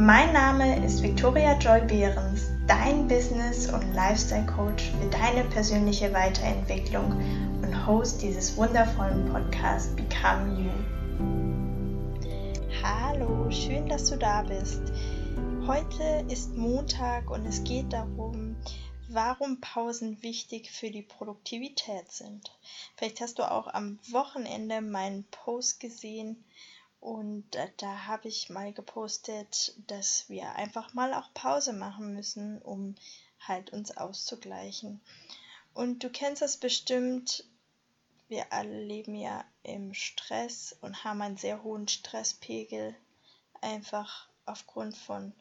Mein Name ist Victoria Joy Behrens, dein Business- und Lifestyle-Coach für deine persönliche Weiterentwicklung und Host dieses wundervollen Podcasts Become You. Hallo, schön, dass du da bist. Heute ist Montag und es geht darum, warum Pausen wichtig für die Produktivität sind. Vielleicht hast du auch am Wochenende meinen Post gesehen und äh, da habe ich mal gepostet, dass wir einfach mal auch Pause machen müssen, um halt uns auszugleichen. Und du kennst das bestimmt, wir alle leben ja im Stress und haben einen sehr hohen Stresspegel, einfach aufgrund von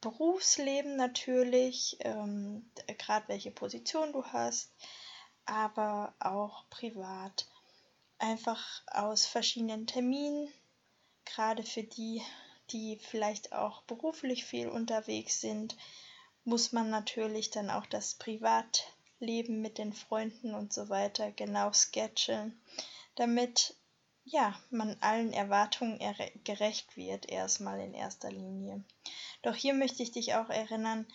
Berufsleben natürlich, ähm, gerade welche Position du hast, aber auch privat. Einfach aus verschiedenen Terminen, gerade für die, die vielleicht auch beruflich viel unterwegs sind, muss man natürlich dann auch das Privatleben mit den Freunden und so weiter genau sketchen, damit ja, man allen Erwartungen gerecht wird, erstmal in erster Linie. Doch hier möchte ich dich auch erinnern,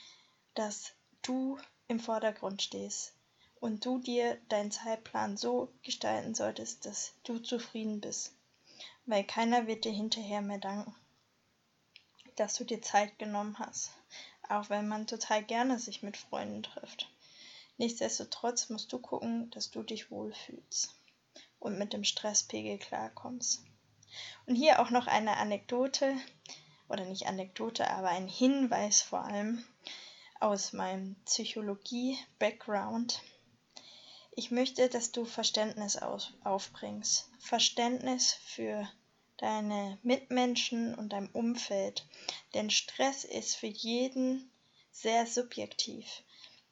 dass du im Vordergrund stehst und du dir deinen Zeitplan so gestalten solltest, dass du zufrieden bist weil keiner wird dir hinterher mehr danken, dass du dir Zeit genommen hast, auch wenn man total gerne sich mit Freunden trifft. Nichtsdestotrotz musst du gucken, dass du dich wohlfühlst und mit dem Stresspegel klarkommst. Und hier auch noch eine Anekdote, oder nicht Anekdote, aber ein Hinweis vor allem aus meinem Psychologie-Background. Ich möchte, dass du Verständnis aufbringst. Verständnis für deine Mitmenschen und dein Umfeld. Denn Stress ist für jeden sehr subjektiv.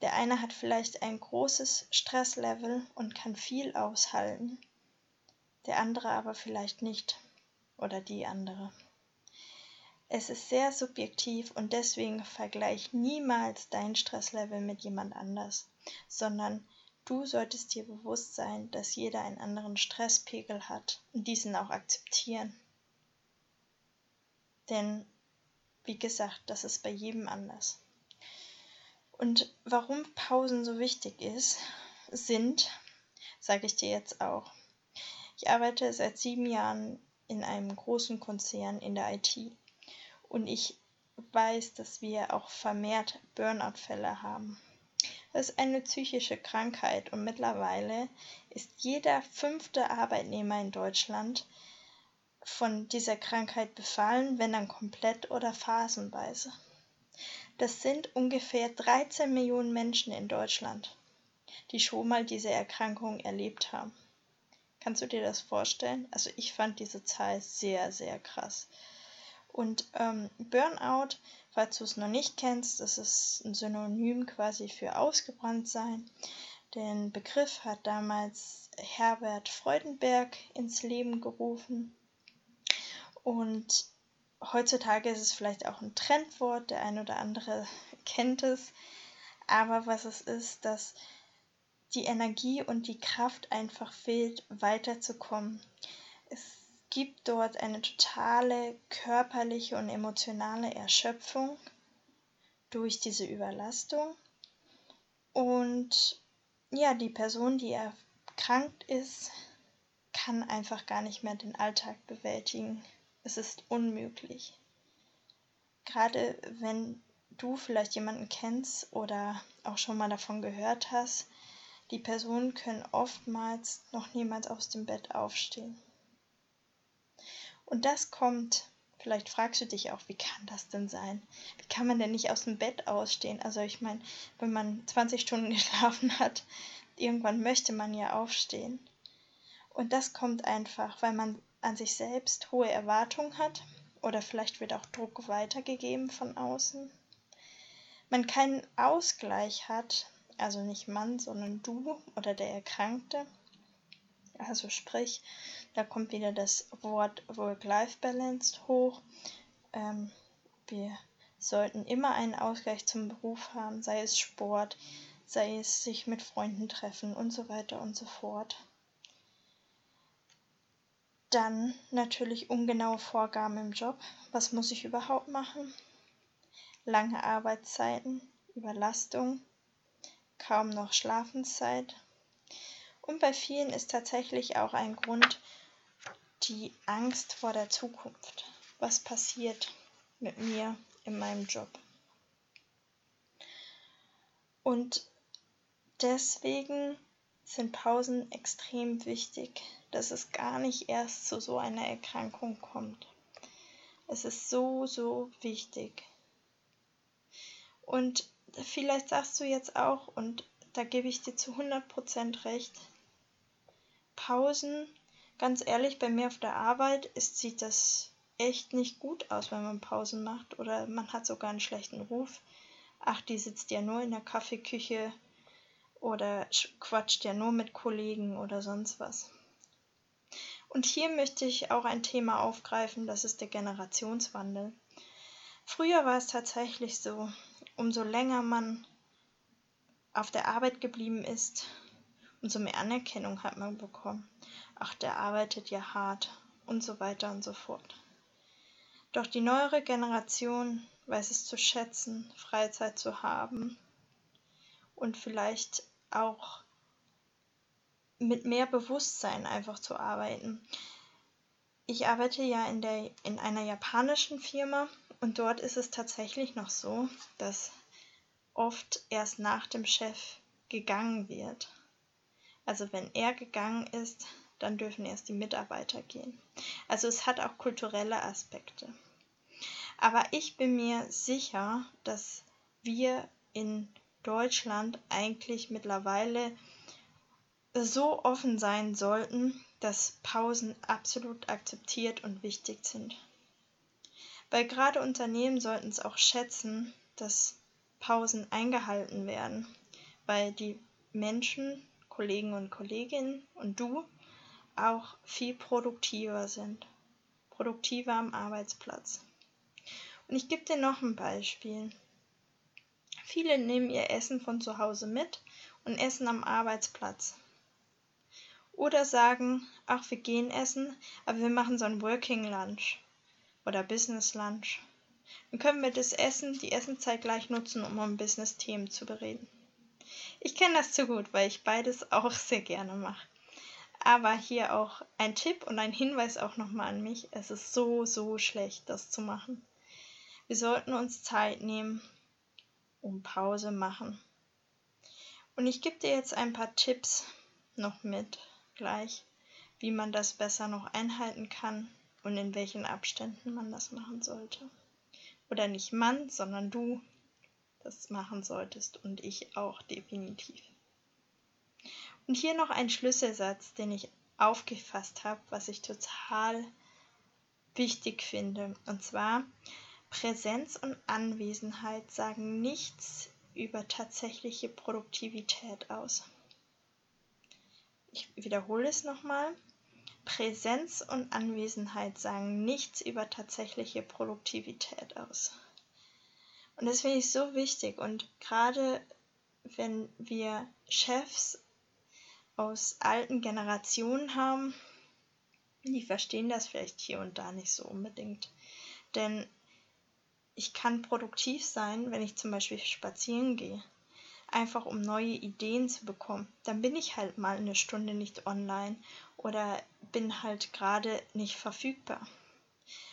Der eine hat vielleicht ein großes Stresslevel und kann viel aushalten, der andere aber vielleicht nicht oder die andere. Es ist sehr subjektiv und deswegen vergleich niemals dein Stresslevel mit jemand anders, sondern Du solltest dir bewusst sein, dass jeder einen anderen Stresspegel hat und diesen auch akzeptieren. Denn, wie gesagt, das ist bei jedem anders. Und warum Pausen so wichtig ist, sind, sage ich dir jetzt auch. Ich arbeite seit sieben Jahren in einem großen Konzern in der IT und ich weiß, dass wir auch vermehrt Burnout-Fälle haben. Das ist eine psychische Krankheit und mittlerweile ist jeder fünfte Arbeitnehmer in Deutschland von dieser Krankheit befallen, wenn dann komplett oder phasenweise. Das sind ungefähr 13 Millionen Menschen in Deutschland, die schon mal diese Erkrankung erlebt haben. Kannst du dir das vorstellen? Also ich fand diese Zahl sehr, sehr krass. Und ähm, Burnout Falls du es noch nicht kennst, das ist ein Synonym quasi für ausgebrannt sein. Den Begriff hat damals Herbert Freudenberg ins Leben gerufen. Und heutzutage ist es vielleicht auch ein Trendwort, der ein oder andere kennt es. Aber was es ist, dass die Energie und die Kraft einfach fehlt, weiterzukommen. Es gibt dort eine totale körperliche und emotionale Erschöpfung durch diese Überlastung. Und ja, die Person, die erkrankt ist, kann einfach gar nicht mehr den Alltag bewältigen. Es ist unmöglich. Gerade wenn du vielleicht jemanden kennst oder auch schon mal davon gehört hast, die Personen können oftmals noch niemals aus dem Bett aufstehen. Und das kommt, vielleicht fragst du dich auch, wie kann das denn sein? Wie kann man denn nicht aus dem Bett ausstehen? Also ich meine, wenn man 20 Stunden geschlafen hat, irgendwann möchte man ja aufstehen. Und das kommt einfach, weil man an sich selbst hohe Erwartungen hat oder vielleicht wird auch Druck weitergegeben von außen. Man keinen Ausgleich hat also nicht Mann, sondern du oder der Erkrankte. Also sprich, da kommt wieder das Wort Work-Life-Balance hoch. Ähm, wir sollten immer einen Ausgleich zum Beruf haben, sei es Sport, sei es sich mit Freunden treffen und so weiter und so fort. Dann natürlich ungenaue Vorgaben im Job. Was muss ich überhaupt machen? Lange Arbeitszeiten, Überlastung, kaum noch Schlafenszeit. Und bei vielen ist tatsächlich auch ein Grund die Angst vor der Zukunft. Was passiert mit mir in meinem Job? Und deswegen sind Pausen extrem wichtig, dass es gar nicht erst zu so einer Erkrankung kommt. Es ist so, so wichtig. Und vielleicht sagst du jetzt auch, und da gebe ich dir zu 100% recht, Pausen, ganz ehrlich, bei mir auf der Arbeit ist, sieht das echt nicht gut aus, wenn man Pausen macht oder man hat sogar einen schlechten Ruf. Ach, die sitzt ja nur in der Kaffeeküche oder quatscht ja nur mit Kollegen oder sonst was. Und hier möchte ich auch ein Thema aufgreifen, das ist der Generationswandel. Früher war es tatsächlich so, umso länger man auf der Arbeit geblieben ist, umso mehr Anerkennung hat man bekommen. Ach, der arbeitet ja hart und so weiter und so fort. Doch die neuere Generation weiß es zu schätzen, Freizeit zu haben und vielleicht auch mit mehr Bewusstsein einfach zu arbeiten. Ich arbeite ja in, der, in einer japanischen Firma und dort ist es tatsächlich noch so, dass oft erst nach dem Chef gegangen wird. Also wenn er gegangen ist, dann dürfen erst die Mitarbeiter gehen. Also es hat auch kulturelle Aspekte. Aber ich bin mir sicher, dass wir in Deutschland eigentlich mittlerweile so offen sein sollten, dass Pausen absolut akzeptiert und wichtig sind. Weil gerade Unternehmen sollten es auch schätzen, dass Pausen eingehalten werden, weil die Menschen, Kollegen und Kolleginnen und du auch viel produktiver sind, produktiver am Arbeitsplatz. Und ich gebe dir noch ein Beispiel. Viele nehmen ihr Essen von zu Hause mit und essen am Arbeitsplatz. Oder sagen, ach, wir gehen essen, aber wir machen so ein Working Lunch oder Business Lunch. Dann können wir das Essen, die Essenzeit gleich nutzen, um um Business-Themen zu bereden. Ich kenne das zu gut, weil ich beides auch sehr gerne mache. Aber hier auch ein Tipp und ein Hinweis auch nochmal an mich. Es ist so, so schlecht, das zu machen. Wir sollten uns Zeit nehmen und Pause machen. Und ich gebe dir jetzt ein paar Tipps noch mit gleich, wie man das besser noch einhalten kann und in welchen Abständen man das machen sollte. Oder nicht Mann, sondern du das machen solltest und ich auch definitiv. Und hier noch ein Schlüsselsatz, den ich aufgefasst habe, was ich total wichtig finde. Und zwar, Präsenz und Anwesenheit sagen nichts über tatsächliche Produktivität aus. Ich wiederhole es nochmal. Präsenz und Anwesenheit sagen nichts über tatsächliche Produktivität aus. Und das finde ich so wichtig. Und gerade wenn wir Chefs aus alten Generationen haben, die verstehen das vielleicht hier und da nicht so unbedingt. Denn ich kann produktiv sein, wenn ich zum Beispiel spazieren gehe. Einfach um neue Ideen zu bekommen. Dann bin ich halt mal eine Stunde nicht online oder bin halt gerade nicht verfügbar.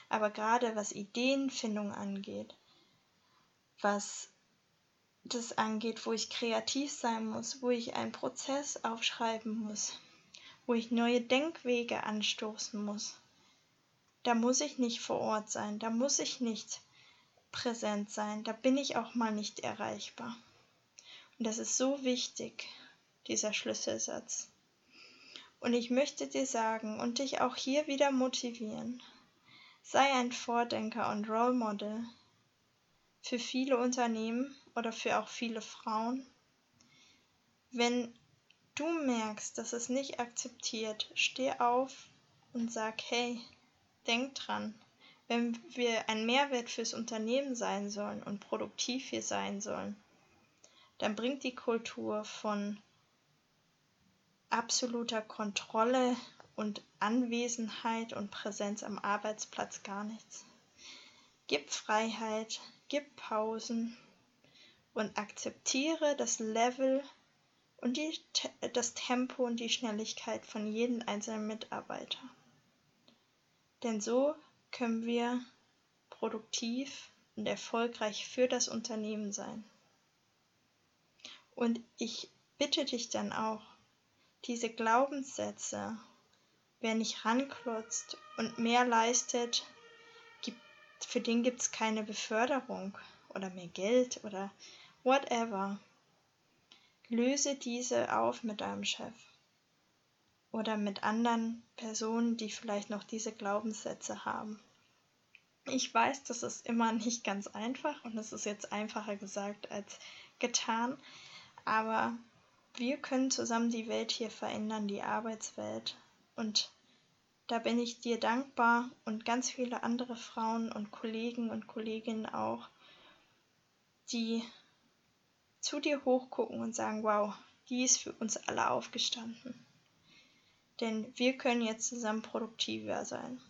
Aber gerade was Ideenfindung angeht, was das angeht, wo ich kreativ sein muss, wo ich einen Prozess aufschreiben muss, wo ich neue Denkwege anstoßen muss, da muss ich nicht vor Ort sein, da muss ich nicht präsent sein, da bin ich auch mal nicht erreichbar. Und das ist so wichtig, dieser Schlüsselsatz. Und ich möchte dir sagen und dich auch hier wieder motivieren, sei ein Vordenker und Role Model für viele Unternehmen oder für auch viele Frauen, Wenn du merkst, dass es nicht akzeptiert, steh auf und sag, hey, denk dran, wenn wir ein Mehrwert fürs Unternehmen sein sollen und produktiv hier sein sollen, dann bringt die Kultur von absoluter Kontrolle und Anwesenheit und Präsenz am Arbeitsplatz gar nichts. Gib Freiheit, gib Pausen und akzeptiere das Level und die, das Tempo und die Schnelligkeit von jedem einzelnen Mitarbeiter. Denn so können wir produktiv und erfolgreich für das Unternehmen sein. Und ich bitte dich dann auch, diese Glaubenssätze, wer nicht ranklotzt und mehr leistet, für den gibt es keine Beförderung oder mehr Geld oder whatever. Löse diese auf mit deinem Chef oder mit anderen Personen, die vielleicht noch diese Glaubenssätze haben. Ich weiß, das ist immer nicht ganz einfach und es ist jetzt einfacher gesagt als getan, aber wir können zusammen die Welt hier verändern, die Arbeitswelt. Und da bin ich dir dankbar und ganz viele andere Frauen und Kollegen und Kolleginnen auch, die zu dir hochgucken und sagen, wow, die ist für uns alle aufgestanden. Denn wir können jetzt zusammen produktiver sein.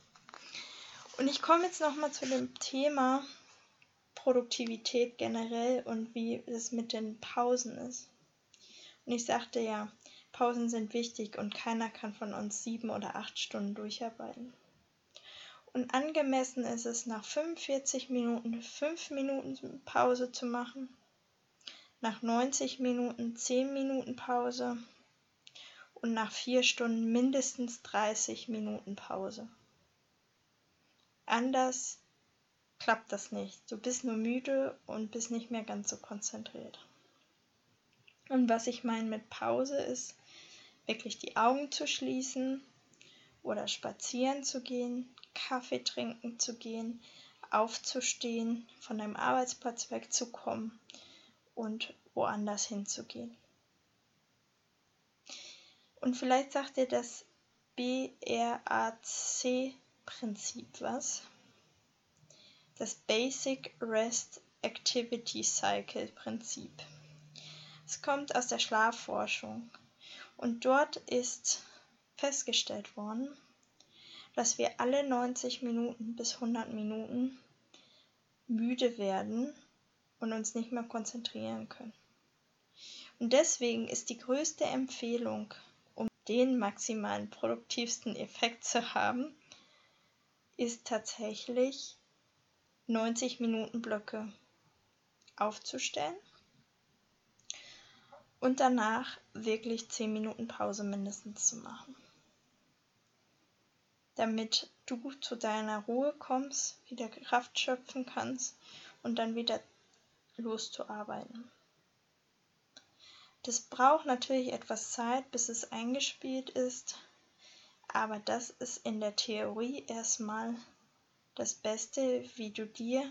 Und ich komme jetzt nochmal zu dem Thema Produktivität generell und wie es mit den Pausen ist. Und ich sagte ja, Pausen sind wichtig und keiner kann von uns sieben oder acht Stunden durcharbeiten. Und angemessen ist es, nach 45 Minuten fünf Minuten Pause zu machen, nach 90 Minuten 10 Minuten Pause und nach 4 Stunden mindestens 30 Minuten Pause. Anders klappt das nicht. Du bist nur müde und bist nicht mehr ganz so konzentriert. Und was ich meine mit Pause ist, wirklich die Augen zu schließen oder spazieren zu gehen, Kaffee trinken zu gehen, aufzustehen, von deinem Arbeitsplatz wegzukommen und woanders hinzugehen. Und vielleicht sagt dir das BRAC-Prinzip was. Das Basic Rest Activity Cycle Prinzip. Es kommt aus der Schlafforschung und dort ist festgestellt worden, dass wir alle 90 Minuten bis 100 Minuten müde werden und uns nicht mehr konzentrieren können. Und deswegen ist die größte Empfehlung, um den maximalen produktivsten Effekt zu haben, ist tatsächlich 90 Minuten Blöcke aufzustellen und danach wirklich 10 Minuten Pause mindestens zu machen. Damit du zu deiner Ruhe kommst, wieder Kraft schöpfen kannst und dann wieder loszuarbeiten. Das braucht natürlich etwas Zeit, bis es eingespielt ist, aber das ist in der Theorie erstmal das Beste, wie du dir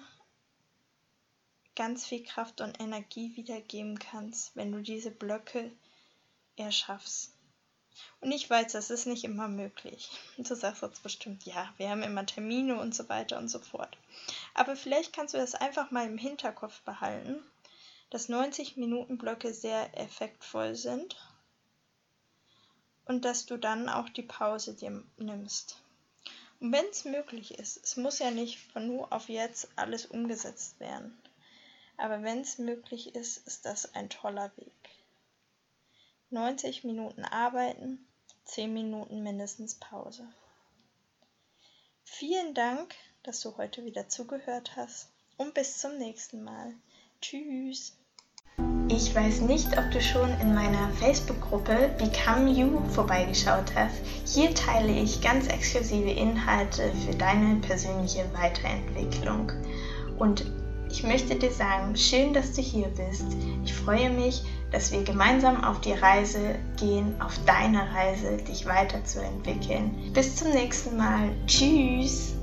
ganz viel Kraft und Energie wiedergeben kannst, wenn du diese Blöcke erschaffst. Und ich weiß, das ist nicht immer möglich. Du sagst jetzt bestimmt, ja, wir haben immer Termine und so weiter und so fort. Aber vielleicht kannst du das einfach mal im Hinterkopf behalten, dass 90 Minuten Blöcke sehr effektvoll sind und dass du dann auch die Pause dir nimmst. Und wenn es möglich ist, es muss ja nicht von nur auf jetzt alles umgesetzt werden. Aber wenn es möglich ist, ist das ein toller Weg. 90 Minuten arbeiten, 10 Minuten mindestens Pause. Vielen Dank, dass du heute wieder zugehört hast und bis zum nächsten Mal. Tschüss. Ich weiß nicht, ob du schon in meiner Facebook-Gruppe Become You vorbeigeschaut hast. Hier teile ich ganz exklusive Inhalte für deine persönliche Weiterentwicklung. Und ich möchte dir sagen, schön, dass du hier bist. Ich freue mich, dass wir gemeinsam auf die Reise gehen, auf deine Reise, dich weiterzuentwickeln. Bis zum nächsten Mal. Tschüss.